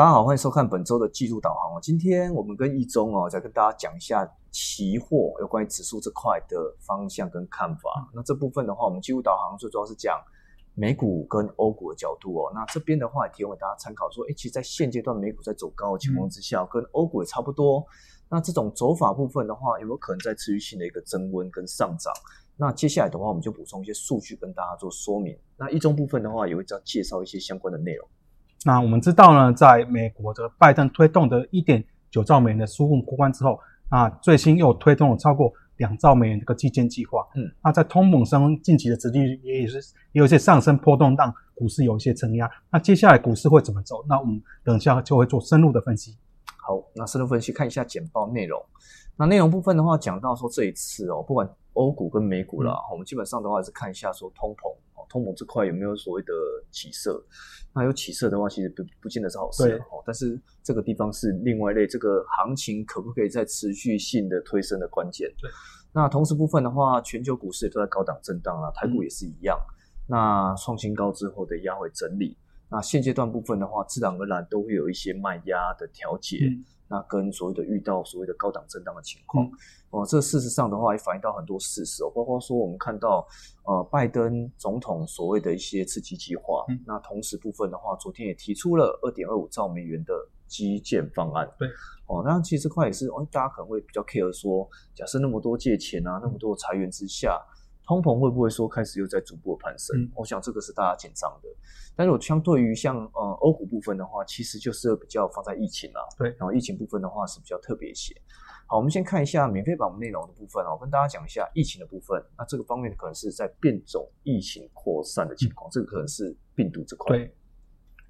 大家好，欢迎收看本周的技术导航哦。今天我们跟一中哦，再跟大家讲一下期货有关于指数这块的方向跟看法。那这部分的话，我们技术导航最主要是讲美股跟欧股的角度哦。那这边的话也提供给大家参考，说，哎，其实，在现阶段美股在走高的情况之下，跟欧股也差不多。那这种走法部分的话，有没有可能在持续性的一个增温跟上涨？那接下来的话，我们就补充一些数据跟大家做说明。那一中部分的话，也会再介绍一些相关的内容。那我们知道呢，在美国的拜登推动的一点九兆美元的纾困过关之后，那最新又推动了超过两兆美元的个基建计划。嗯，那在通膨升近期的殖利率也是也有一些上升波动，让股市有一些承压。那接下来股市会怎么走？那我们等一下就会做深入的分析。好，那深入分析看一下简报内容。那内容部分的话，讲到说这一次哦，不管欧股跟美股啦，我们基本上的话是看一下说通膨哦，通膨这块有没有所谓的起色？那有起色的话，其实不不见得是好事哦。但是这个地方是另外一类，这个行情可不可以再持续性的推升的关键？对。那同时部分的话，全球股市也都在高档震荡啦，台股也是一样。那创新高之后的压回整理，那现阶段部分的话，自然而然都会有一些卖压的调节。那跟所谓的遇到所谓的高档震荡的情况，哦，这事实上的话也反映到很多事实哦，包括说我们看到呃拜登总统所谓的一些刺激计划，那同时部分的话，昨天也提出了二点二五兆美元的基建方案，对，哦，那其实这块也是哦，大家可能会比较 care 说，假设那么多借钱啊，那么多裁员之下。通膨会不会说开始又在逐步攀升？我想这个是大家紧张的。但是我相对于像呃欧股部分的话，其实就是比较放在疫情啦。对，然后疫情部分的话是比较特别一些。好，我们先看一下免费版内容的部分哦，跟大家讲一下疫情的部分。那这个方面可能是在变种疫情扩散的情况，这个可能是病毒这块。对。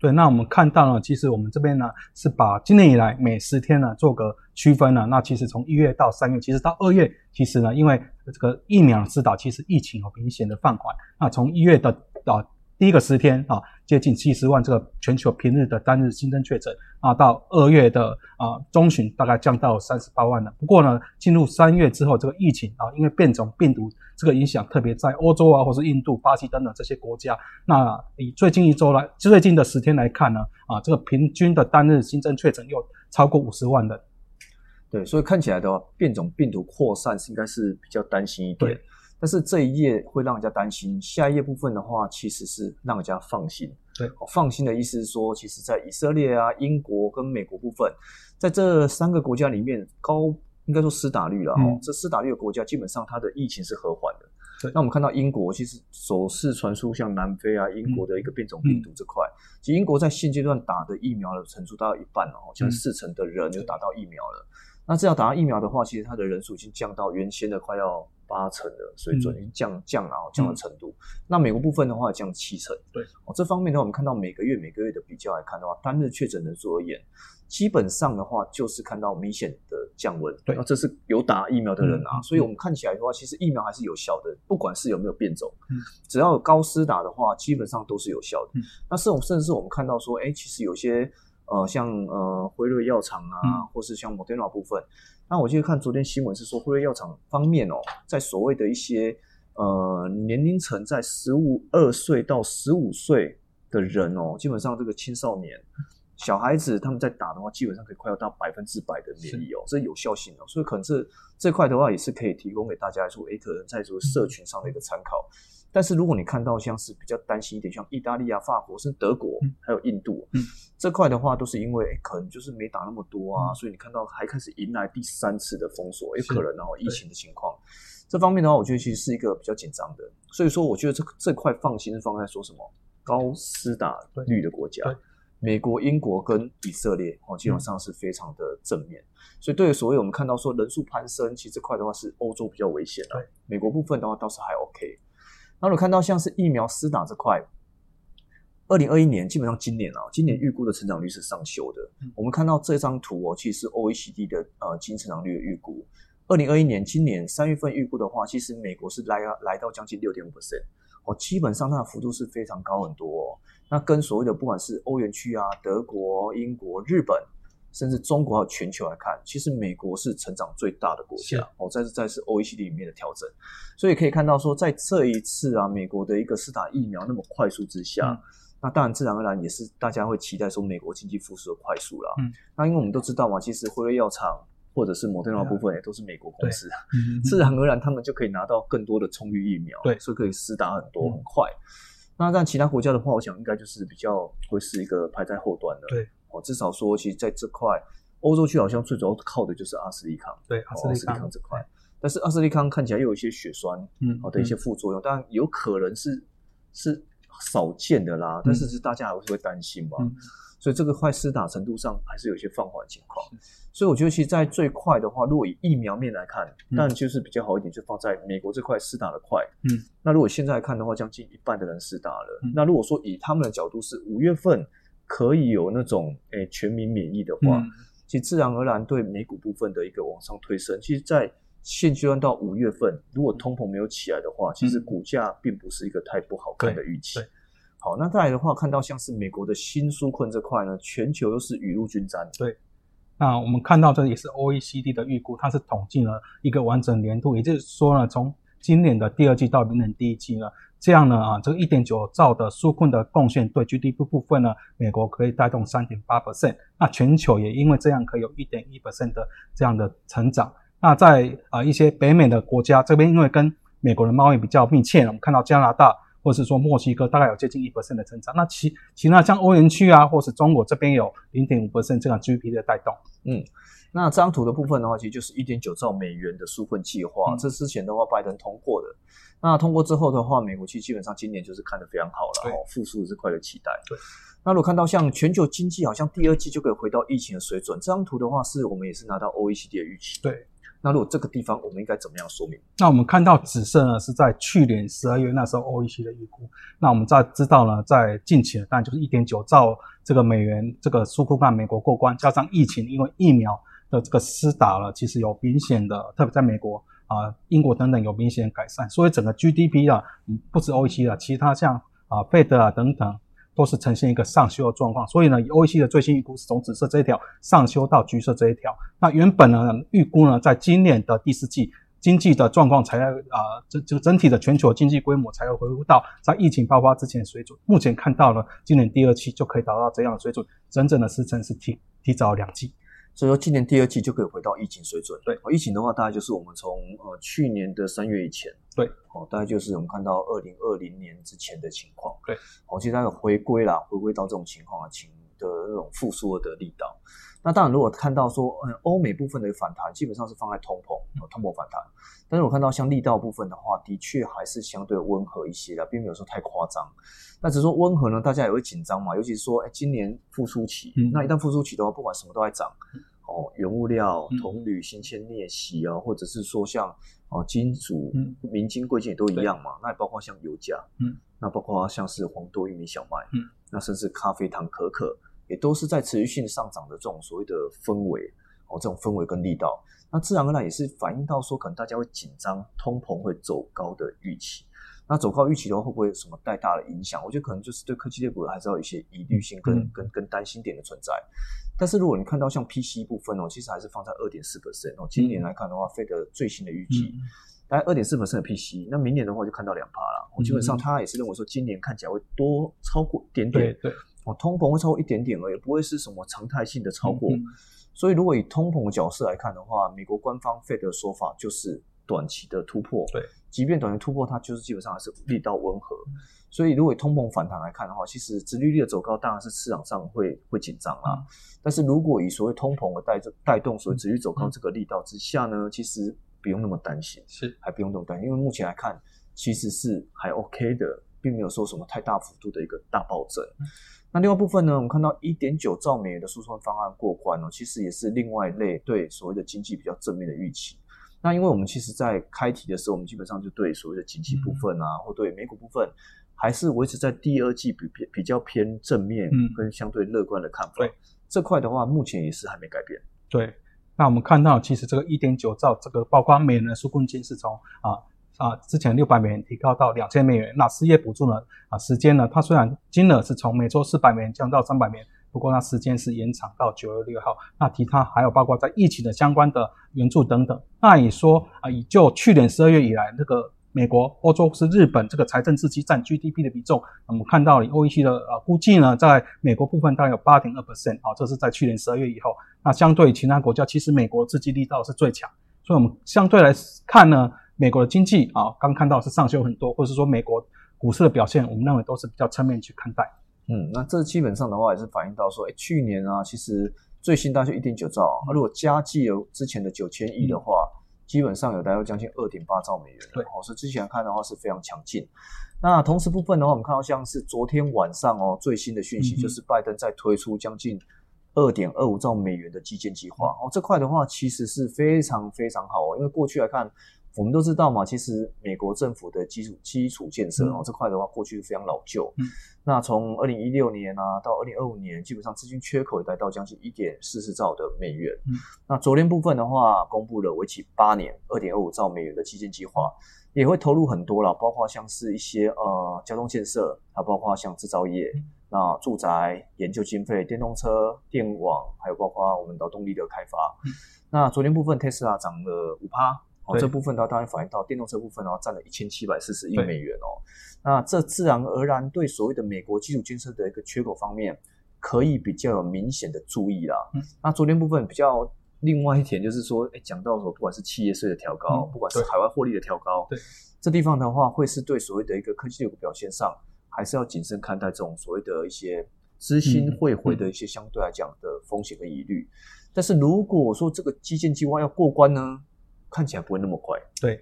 对，那我们看到呢，其实我们这边呢是把今年以来每十天呢做个区分呢。那其实从一月到三月，其实到二月，其实呢，因为这个疫苗施打，其实疫情有明显的放缓。那从一月的啊。第一个十天啊，接近七十万这个全球平日的单日新增确诊啊，到二月的啊中旬大概降到三十八万了。不过呢，进入三月之后，这个疫情啊，因为变种病毒这个影响，特别在欧洲啊，或是印度、巴西等等这些国家。那以最近一周来，最近的十天来看呢，啊，这个平均的单日新增确诊又超过五十万人。对，所以看起来的话，变种病毒扩散是应该是比较担心一点。但是这一页会让人家担心，下一页部分的话，其实是让人家放心。对，放心的意思是说，其实，在以色列啊、英国跟美国部分，在这三个国家里面，高应该说施打率了哦。这施打率的国家，基本上它的疫情是和缓的。对，那我们看到英国，其实首次传出像南非啊、英国的一个变种病毒这块，其实英国在现阶段打的疫苗的程度大概一半了，好像四成的人就打到疫苗了。那这样打到疫苗的话，其实它的人数已经降到原先的快要。八成的水准已经降降了，降的程度。那美国部分的话降七成。对，哦，这方面的话，我们看到每个月每个月的比较来看的话，单日确诊人数而言，基本上的话就是看到明显的降温。对，那这是有打疫苗的人啊，所以我们看起来的话，其实疫苗还是有效的，不管是有没有变种，嗯，只要有高施打的话，基本上都是有效的。那是我们甚至是我们看到说，哎，其实有些。呃，像呃辉瑞药厂啊，或是像 Moderna 部分，那我记得看昨天新闻是说，辉瑞药厂方面哦，在所谓的一些呃年龄层在十五二岁到十五岁的人哦，基本上这个青少年小孩子他们在打的话，基本上可以快要到百分之百的免疫哦，这有效性哦，所以可能这这块的话也是可以提供给大家说，诶，可能在这个社群上的一个参考。但是如果你看到像是比较担心一点，像意大利啊、法国、甚至德国，还有印度，这块的话，都是因为可能就是没打那么多啊，所以你看到还开始迎来第三次的封锁，有可能然后疫情的情况，这方面的话，我觉得其实是一个比较紧张的。所以说，我觉得这这块放心是放在说什么高施打率的国家，美国、英国跟以色列哦，基本上是非常的正面。所以对于所谓我们看到说人数攀升，其实这块的话是欧洲比较危险的，美国部分的话倒是还 OK。那我看到像是疫苗施打这块，二零二一年基本上今年啊，今年预估的成长率是上修的。我们看到这张图哦，其实是 OECD 的呃经成长率的预估。二零二一年今年三月份预估的话，其实美国是来来到将近六点五 percent，哦，基本上它的幅度是非常高很多。哦。那跟所谓的不管是欧元区啊、德国、英国、日本。甚至中国还有全球来看，其实美国是成长最大的国家哦，在是在是 OECD 里面的调整，所以可以看到说，在这一次啊，美国的一个施打疫苗那么快速之下，那当然自然而然也是大家会期待说美国经济复苏的快速啦。嗯，那因为我们都知道嘛，其实辉瑞药厂或者是摩登纳部分也都是美国公司，嗯 自然而然他们就可以拿到更多的充裕疫苗，对所以可以施打很多嗯很快。那但其他国家的话，我想应该就是比较会是一个排在后端的。对，哦，至少说，其实在这块欧洲区好像最主要靠的就是阿斯利康，对，哦阿斯利康康这块。但是阿斯利康看起来又有一些血栓，嗯好的一些副作用，当然有可能是是少见的啦，但是是大家还是会担心嘛。嗯所以这个快施打程度上还是有一些放缓情况。所以我觉得，其实，在最快的话，如果以疫苗面来看，但就是比较好一点，就放在美国这块施打的快。嗯，那如果现在来看的话，将近一半的人施打了。嗯那如果说以他们的角度是五月份可以有那种诶、全民免疫的话，嗯其实自然而然对美股部分的一个往上推升。其实，在现阶段到五月份，如果通膨没有起来的话，其实股价并不是一个太不好看的预期。好，那再来的话，看到像是美国的新纾困这块呢，全球又是雨露均沾。对那我们看到这也是 OECD 的预估，它是统计了一个完整年度，也就是说呢，从今年的第二季到明年第一季呢，这样呢啊，这个一点九兆的纾困的贡献对 GDP 部分呢，美国可以带动三点八 percent，那全球也因为这样可以有一点一 percent 的这样的成长。那在啊一些北美的国家这边，因为跟美国的贸易比较密切，我们看到加拿大或是说墨西哥大概有接近一 percent 的增长。那其其他像欧元区啊，或是中国这边有零点五 percent 这样 GDP 的带动。嗯那这张图的部分的话，其实就是一点九兆美元的纾困计划。嗯这之前的话，拜登通过的。那通过之后的话，美国其实基本上今年就是看得非常好了，对哦，复苏这块的期待。对。那如果看到像全球经济好像第二季就可以回到疫情的水准，这张图的话是我们也是拿到 OECD 的预期。对。那如果这个地方我们应该怎么样说明？那我们看到紫色呢是在去年十二月那时候 O E C 的预估。那我们在知道呢，在近期呢，当然就是一点九兆这个美元这个纾困案美国过关，加上疫情，因为疫苗的这个施打了，其实有明显的，特别在美国啊、英国等等有明显改善，所以整个 GDP 啊，不止 OECD 啊，其他像啊费德啊等等。都是呈现一个上修的状况，所以呢，，OEC 的最新预估是从紫色这一条上修到橘色这一条。那原本呢，预估呢，在今年的第四季经济的状况才要啊，这这个整体的全球经济规模才会恢复到在疫情爆发之前的水准。目前看到了今年第二期就可以达到这样的水准，整整的时程是提提早两季。所以说今年第二季就可以回到疫情水准。对哦，疫情的话大概就是我们从呃去年的三月以前，对，哦，大概就是我们看到二零二零年之前的情况。对，哦，其实它有回归啦，回归到这种情况啊情的那种复苏的力道。那当然，如果看到说，嗯，欧美部分的反弹基本上是放在通膨，哦通膨反弹。但是我看到像力道部分的话，的确还是相对温和一些的，并没有说太夸张。那只是说温和呢，大家也会紧张嘛，尤其是说，哎，今年复苏期，嗯那一旦复苏期的话，不管什么都在涨，哦，原物料嗯、铜铝、锌铅、镍锡啊，或者是说像哦金属嗯、明金、贵金也都一样嘛。那也包括像油价，嗯，那包括像是黄豆、玉米、小麦，嗯，那甚至咖啡、糖、可可，也都是在持续性上涨的这种所谓的氛围，哦，这种氛围跟力道，那自然而然也是反映到说，可能大家会紧张，通膨会走高的预期。那走高预期的话，会不会有什么太大的影响？我觉得可能就是对科技类股还是要有一些疑虑性跟、嗯跟跟担心点的存在。但是如果你看到像 PC 部分哦，其实还是放在二点四 percent 哦。今年来看的话，费德最新的预计、嗯大概二点四 percent 的 PC，那明年的话就看到两趴了。基本上他也是认为说，今年看起来会多超过一点点，对对，哦，通膨会超过一点点而已，不会是什么常态性的超过。嗯所以如果以通膨的角色来看的话，美国官方 Fed 的说法就是短期的突破。对，即便短期突破，它就是基本上还是力道温和。所以如果以通膨反弹来看的话，其实殖利率的走高当然是市场上会会紧张啦。嗯但是如果以所谓通膨的带带动所谓殖利率走高这个力道之下呢，其实不用那么担心。是还不用那么担心，因为目前来看其实是还 OK 的，并没有说什么太大幅度的一个大暴增。那另外部分呢，我们看到一点九兆美元的诉讼方案过关哦，其实也是另外一类对所谓的经济比较正面的预期。那因为我们其实在开题的时候，我们基本上就对所谓的经济部分啊，或对美股部分，还是维持在第二季比比比较偏正面嗯跟相对乐观的看法。对这块的话，目前也是还没改变。对。那我们看到，其实这个一点九兆，这个曝光美元的纾困金是从啊啊之前六百美元提高到两千美元。那失业补助呢啊时间呢，它虽然金额是从每周四百美元降到三百美元，不过那时间是延长到九月六号。那其他还有包括在疫情的相关的援助等等。那你说啊，以就去年十二月以来，这个美国、欧洲是日本这个财政刺激占 GDP 的比重，我们看到了 OEC 的呃估计呢，在美国部分大概有八点二 percent 啊，这是在去年十二月以后。那相对于其他国家，其实美国刺激力道是最强，所以我们相对来看呢，美国的经济啊，刚看到是上修很多，或者是说美国股市的表现，我们认为都是比较侧面去看待。嗯，那这基本上的话也是反映到说，哎，去年啊，其实最新大概一点九兆，那如果加计有之前的九千亿的话。基本上有大概将近二点八兆美元，对，哦，所以之前看的话是非常强劲。那同时部分的话，我们看到像是昨天晚上哦最新的讯息，就是拜登在推出将近二点二五兆美元的基建计划哦，这块的话其实是非常非常好哦，因为过去来看。我们都知道嘛，其实美国政府的基础基础建设哦这块的话，过去非常老旧。嗯，那从二零一六年啊到二零二五年，基本上资金缺口也达到将近一点四十兆的美元。嗯，那昨天部分的话，公布了为期八年二点二五兆美元的基建计划，也会投入很多了，包括像是一些呃交通建设，还包括像制造业、那住宅、研究经费、电动车、电网，还有包括我们劳动力的开发。那昨天部分特斯拉涨了五趴。这部分的话，当然反映到电动车部分的话，占了一千七百四十亿美元哦。那这自然而然对所谓的美国基础建设的一个缺口方面，可以比较有明显的注意啦。那昨天部分比较另外一点就是说，哎，讲到说不管是企业税的调高，不管是海外获利的调高，对这地方的话，会是对所谓的一个科技股表现上，还是要谨慎看待这种所谓的一些资金汇回的一些相对来讲的风险和疑虑。但是如果说这个基建计划要过关呢？看起来不会那么快。对，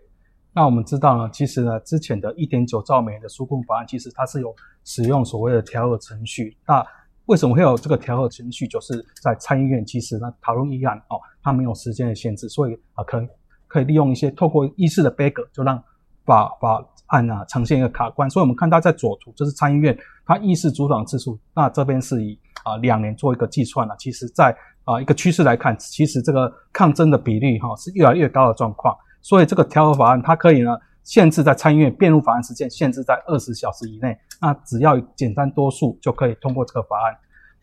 那我们知道呢，其实呢，之前的一点九兆美元的纾困法案，其实它是有使用所谓的调和程序。那为什么会有这个调和程序？就是在参议院其实呢讨论议案哦，它没有时间的限制，所以啊，可能可以利用一些透过议事的 bug，就让法法案啊呈现一个卡关。所以我们看到在左图，就是参议院它议事主导次数，那这边是以啊两年做一个计算了。其实，在啊，一个趋势来看，其实这个抗争的比例哈是越来越高的状况，所以这个调和法案它可以呢限制在参议院辩论法案时间限制在二十小时以内，那只要简单多数就可以通过这个法案。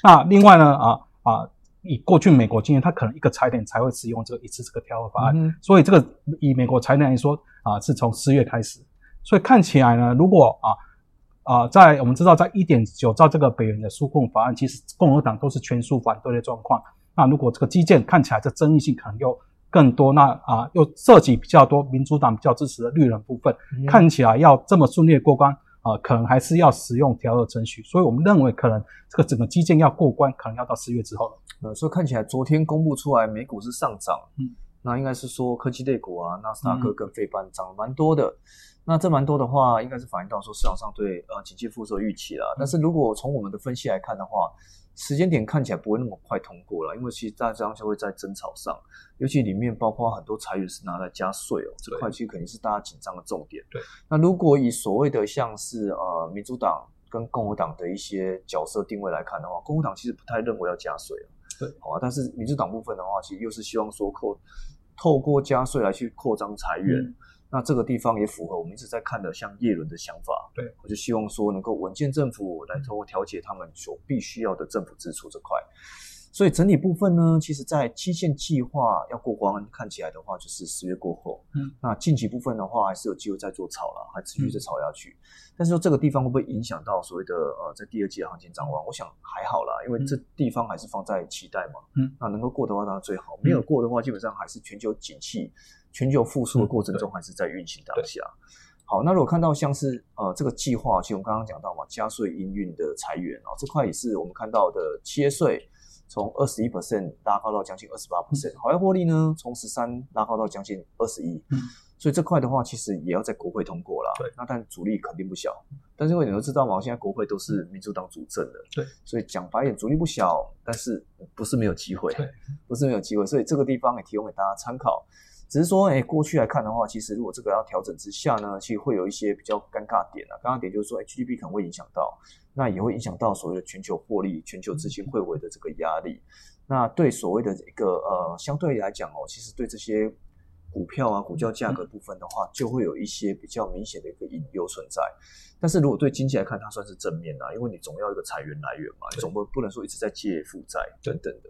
那另外呢啊啊，以过去美国经验，它可能一个财点才会使用这个一次这个调和法案，所以这个以美国财点来说啊，是从十月开始，所以看起来呢，如果啊啊在我们知道在一点九兆这个北元的纾困法案，其实共和党都是全数反对的状况。那如果这个基建看起来这争议性可能又更多，那啊又涉及比较多民主党比较支持的绿人部分，看起来要这么顺利的过关啊，可能还是要使用调和程序。所以我们认为可能这个整个基建要过关，可能要到十月之后了。呃，所以看起来昨天公布出来美股是上涨，嗯，那应该是说科技类股啊，纳斯达克跟费半涨了蛮多的。那这蛮多的话，应该是反映到说市场上对呃经济复苏的预期了。但是如果从我们的分析来看的话，时间点看起来不会那么快通过了，因为其实大家就会在争吵上，尤其里面包括很多裁员是拿来加税哦，这块其实肯定是大家紧张的重点。对，那如果以所谓的像是呃民主党跟共和党的一些角色定位来看的话，共和党其实不太认为要加税对，好啊，但是民主党部分的话，其实又是希望说扣透过加税来去扩张裁员。那这个地方也符合我们一直在看的，像叶伦的想法。对，我就希望说能够稳健政府来通过调节他们所必须要的政府支出这块。所以整体部分呢，其实在基建计划要过关，看起来的话就是十月过后。嗯，那近期部分的话还是有机会再做炒了，还持续再炒下去。但是说这个地方会不会影响到所谓的呃在第二季的行情展望？我想还好啦，因为这地方还是放在期待嘛。嗯，那能够过的话当然最好，没有过的话基本上还是全球景气。全球复苏的过程中还是在运行当下。好，那如果看到像是呃这个计划，其实我们刚刚讲到嘛，加税营运的裁员啊，这块也是我们看到的企业税从二十一 percent 拉高到将近二十八 percent，海外获利呢从十三拉高到将近二十一。嗯，所以这块的话，其实也要在国会通过了。对，那但阻力肯定不小。但是因为你都知道嘛，现在国会都是民主党主政的。对，所以讲白一点，阻力不小，但是不是没有机会。对，不是没有机会。所以这个地方也提供给大家参考。只是说，哎，过去来看的话，其实如果这个要调整之下呢，其实会有一些比较尴尬点啊。尴尬点就是说，GDP 可能会影响到，那也会影响到所谓的全球获利、全球资金汇回的这个压力。那对所谓的一个呃，相对来讲哦，其实对这些股票啊、股票价格部分的话，就会有一些比较明显的一个隐忧存在。但是如果对经济来看，它算是正面的，因为你总要一个财源来源嘛，总不不能说一直在借负债等等的。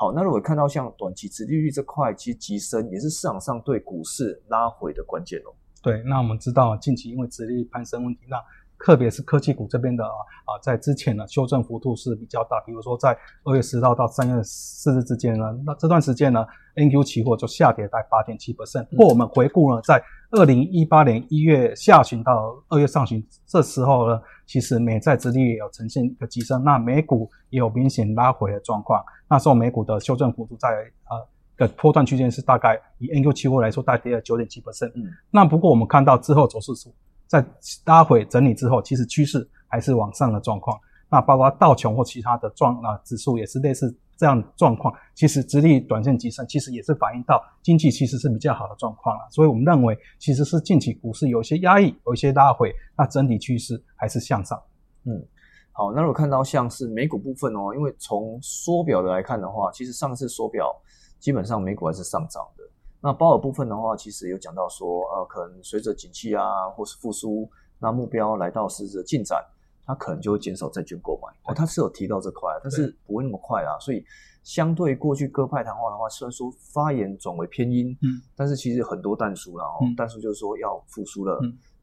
好，那如果看到像短期殖利率这块，其实急升也是市场上对股市拉回的关键哦。对，那我们知道近期因为殖利率攀升问题，那特别是科技股这边的啊啊，在之前呢修正幅度是比较大，比如说在二月十号到三月四日之间呢，那这段时间呢，NQ 期货就下跌在八点七 percent。不过我们回顾呢，在二零一八年一月下旬到二月上旬这时候呢，其实美债殖利率有呈现一个急升，那美股也有明显拉回的状况。那时候美股的修正幅度在呃的波段区间是大概以 NQ 期货来说，大概跌了九点七 percent。嗯，那不过我们看到之后走势图。在拉回整理之后，其实趋势还是往上的状况。那包括道琼或其他的状啊指数也是类似这样状况。其实直立短线急升，其实也是反映到经济其实是比较好的状况了。所以我们认为，其实是近期股市有一些压抑，有一些拉回，那整体趋势还是向上。嗯，好，那如果看到像是美股部分哦，因为从缩表的来看的话，其实上次缩表基本上美股还是上涨的。那鲍尔部分的话，其实有讲到说，呃，可能随着景气啊，或是复苏，那目标来到实质的进展，它可能就会减少债券购买。哦，他是有提到这块，但是不会那么快啊。所以相对过去鸽派谈话的话，虽然说发言转为偏阴，嗯，但是其实很多淡叔了哦，淡叔就是说要复苏了，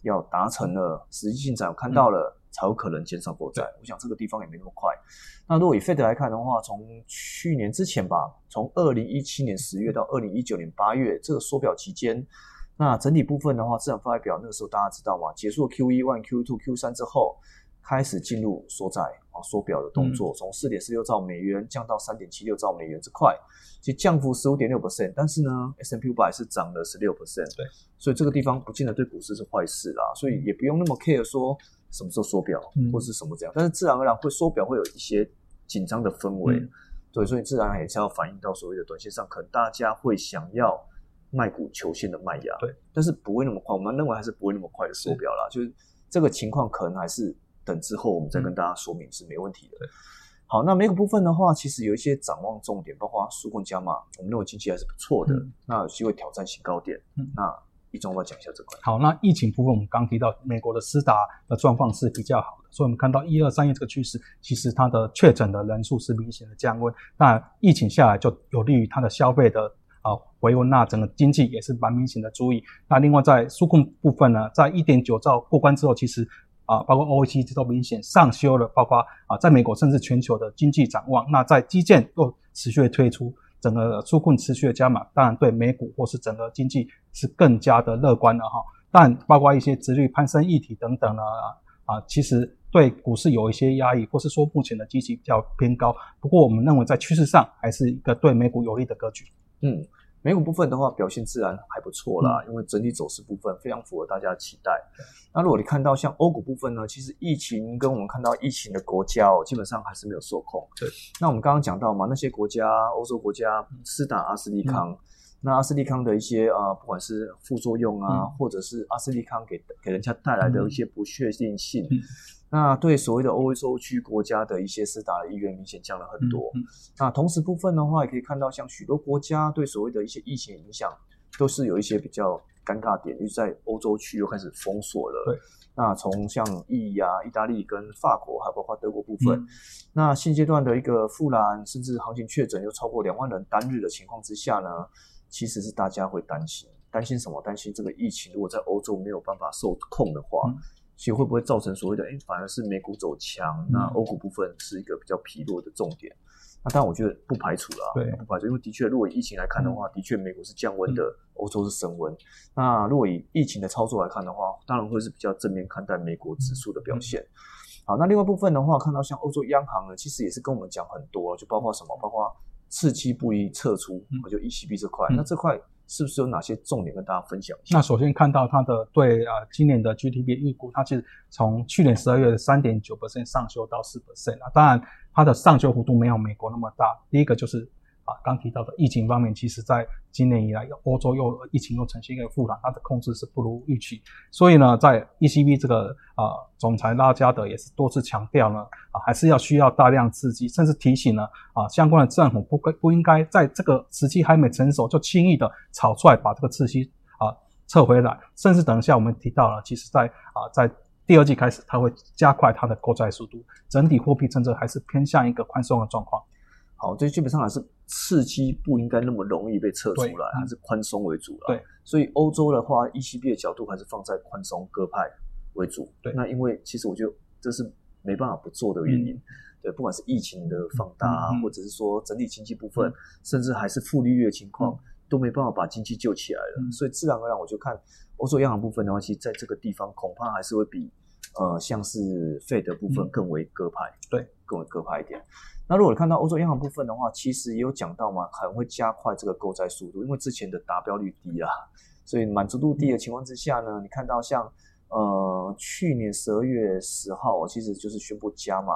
要达成了实际进展，看到了。才有可能减少国债，我想这个地方也没那么快。那如果以 Fed 来看的话，从去年之前吧，从二零一七年十月到二零一九年八月这个缩表期间，那整体部分的话，资产负债表那个时候大家知道吗？结束 Q 一、One、Q two、Q 三之后，开始进入缩债啊缩表的动作，从四点四六兆美元降到三点七六兆美元这块，其实降幅十五点六 percent，但是呢，S M P 五百是涨了十六 percent，对，所以这个地方不见得对股市是坏事啦，所以也不用那么 care 说。什么时候缩表，或是什么这样，但是自然而然会缩表，会有一些紧张的氛围，对，所以自然也是要反映到所谓的短线上，可能大家会想要卖股求现的卖压，对，但是不会那么快，我们认为还是不会那么快的缩表啦，就是这个情况可能还是等之后我们再跟大家说明是没问题的。好，那美股部分的话，其实有一些展望重点，包括纾困加码，我们认为经济还是不错的，那有机会挑战新高点，嗯那。一中，我讲一下这块。好，那疫情部分，我们刚提到美国的施打的状况是比较好的，所以我们看到一二三月这个趋势，其实它的确诊的人数是明显的降温。那疫情下来就有利于它的消费的啊回温，那整个经济也是蛮明显的注意。那另外在纾控部分呢，在一点九兆过关之后，其实啊包括 OECD 都明显上修了，包括啊在美国甚至全球的经济展望。那在基建又持续的推出。整个纾困持续的加码，当然对美股或是整个经济是更加的乐观了哈。但包括一些殖率攀升议题等等呢，啊，其实对股市有一些压抑，或是说目前的基期比较偏高。不过我们认为在趋势上还是一个对美股有利的格局。嗯。美股部分的话，表现自然还不错啦，因为整体走势部分非常符合大家的期待。那如果你看到像欧股部分呢，其实疫情跟我们看到疫情的国家哦，基本上还是没有受控。对。那我们刚刚讲到嘛，那些国家，欧洲国家施打阿斯利康，那阿斯利康的一些啊，不管是副作用啊，或者是阿斯利康给给人家带来的一些不确定性。那对所谓的欧洲区国家的一些施打的意愿明显降了很多。那同时部分的话，也可以看到，像许多国家对所谓的一些疫情影响，都是有一些比较尴尬点，就是在欧洲区又开始封锁了。对。那从像意啊、意大利跟法国，还包括德国部分，那现阶段的一个复兰，甚至行情确诊又超过两万人单日的情况之下呢，其实是大家会担心，担心什么？担心这个疫情如果在欧洲没有办法受控的话。其实会不会造成所谓的哎，反而是美股走强，那欧股部分是一个比较疲弱的重点。那当然，我觉得不排除了，对，不排除，因为的确，如果以疫情来看的话，的确美股是降温的，欧洲是升温。那如果以疫情的操作来看的话，当然会是比较正面看待美国指数的表现。好，那另外部分的话，看到像欧洲央行呢，其实也是跟我们讲很多，就包括什么，包括次期不一撤出，就 ECB 这块，那这块。是不是有哪些重点跟大家分享一下？那首先看到它的对啊，今年的 GDP 预估，它其实从去年十二月的三点九 percent 上修到四 percent 啊。当然，它的上修幅度没有美国那么大。第一个就是。啊，刚提到的疫情方面，其实在今年以来，欧洲又疫情又呈现一个复燃，它的控制是不如预期。所以呢，在 ECB 这个啊，总裁拉加德也是多次强调呢，啊，还是要需要大量刺激，甚至提醒呢，啊，相关的政府不该不应该在这个时机还没成熟就轻易的炒出来把这个刺激啊撤回来，甚至等一下我们提到了，其实在啊在第二季开始，它会加快它的购债速度，整体货币政策还是偏向一个宽松的状况。好，这基本上还是刺激不应该那么容易被测出来，还是宽松为主了。对，所以欧洲的话，ECB 的角度还是放在宽松鸽派为主。对。那因为其实我觉得这是没办法不做的原因。对，不管是疫情的放大啊，嗯嗯。嗯或者是说整体经济部分，甚至还是负利率的情况，都没办法把经济救起来了。嗯。所以自然而然，我就看欧洲央行部分的话，其实在这个地方恐怕还是会比呃像是费的部分嗯。更为鸽派，对，更为鸽派一点。那如果你看到欧洲央行部分的话，其实也有讲到嘛，可能会加快这个购债速度，因为之前的达标率低啦，所以满足度低的情况之下呢，你看到像呃去年十二月十号，其实就是宣布加码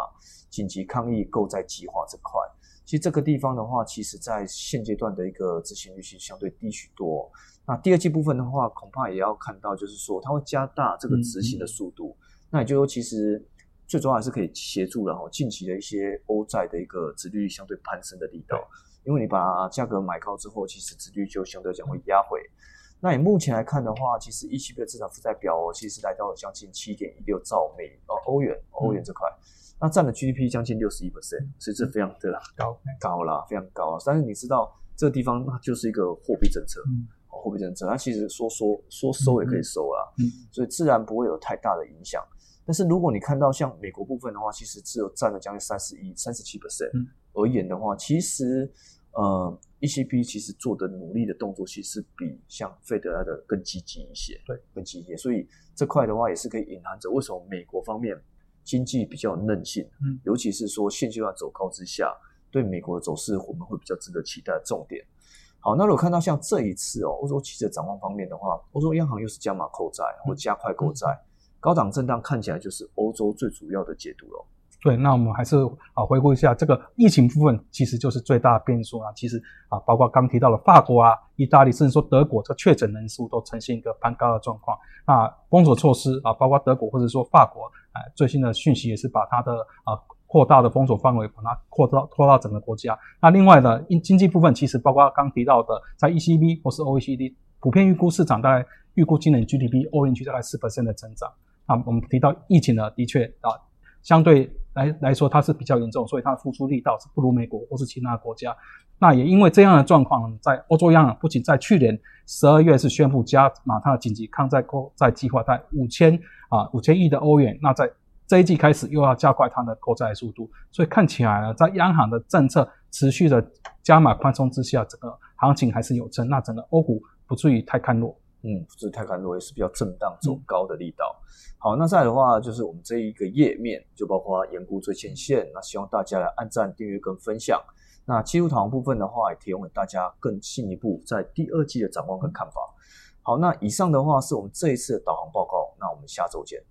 紧急抗疫购债计划这块。其实这个地方的话，其实在现阶段的一个执行率是相对低许多。那第二季部分的话，恐怕也要看到，就是说它会加大这个执行的速度。那也就是说，其实最主要还是可以协助了哈近期的一些欧债的一个殖利率相对攀升的力道。因为你把价格买高之后，其实殖利率就相对讲会压回。那以目前来看的话，其实 ECB 的资产负债表哦，其实来到了将近七点一六兆美呃欧元，欧元这块，那占了 GDP 将近六十一 percent，所以这非常的高高啦，非常高。但是你知道这个地方它就是一个货币政策，货币政策，它其实说说说收也可以收啦，嗯所以自然不会有太大的影响。但是如果你看到像美国部分的话，其实只有占了将近三十一、三十七 percent 嗯而言的话，其实呃 ECB 其实做的努力的动作，其实比像费德来的更积极一些，对，更积极。所以这块的话也是可以隐含着为什么美国方面经济比较有韧性，嗯尤其是说现阶段走高之下，对美国的走势我们会比较值得期待的重点。好，那如果看到像这一次哦，欧洲汽车展望方面的话，欧洲央行又是加码购债或加快购债，高档震荡看起来就是欧洲最主要的解读喽。对，那我们还是啊回顾一下这个疫情部分，其实就是最大的变数啊。其实啊，包括刚提到的法国啊、意大利，甚至说德国，这确诊人数都呈现一个攀高的状况。那封锁措施啊，包括德国或者说法国，啊，最新的讯息也是把它的啊扩大的封锁范围，把它扩到扩到整个国家。那另外的经经济部分，其实包括刚提到的，在 ECB 或是 OECD 普遍预估市场大概预估今年 GDP 欧元区大概四%的增长。那我们提到疫情呢，的确啊。相对来来说，它是比较严重，所以它的付出力道是不如美国或是其他国家。那也因为这样的状况，在欧洲央行不仅在去年十二月是宣布加码它的紧急抗债购债计划，在五千啊五千亿的欧元，那在这一季开始又要加快它的购债速度，所以看起来呢，在央行的政策持续的加码宽松之下，整个行情还是有增，那整个欧股不至于太看弱。嗯，不是太看弱，也是比较震荡走高的力道。好，那再来的话，就是我们这一个页面就包括研估最前线，那希望大家来按赞、订阅跟分享。那技术堂部分的话，也提供给大家更进一步在第二季的展望跟看法。好，那以上的话是我们这一次的导航报告，那我们下周见。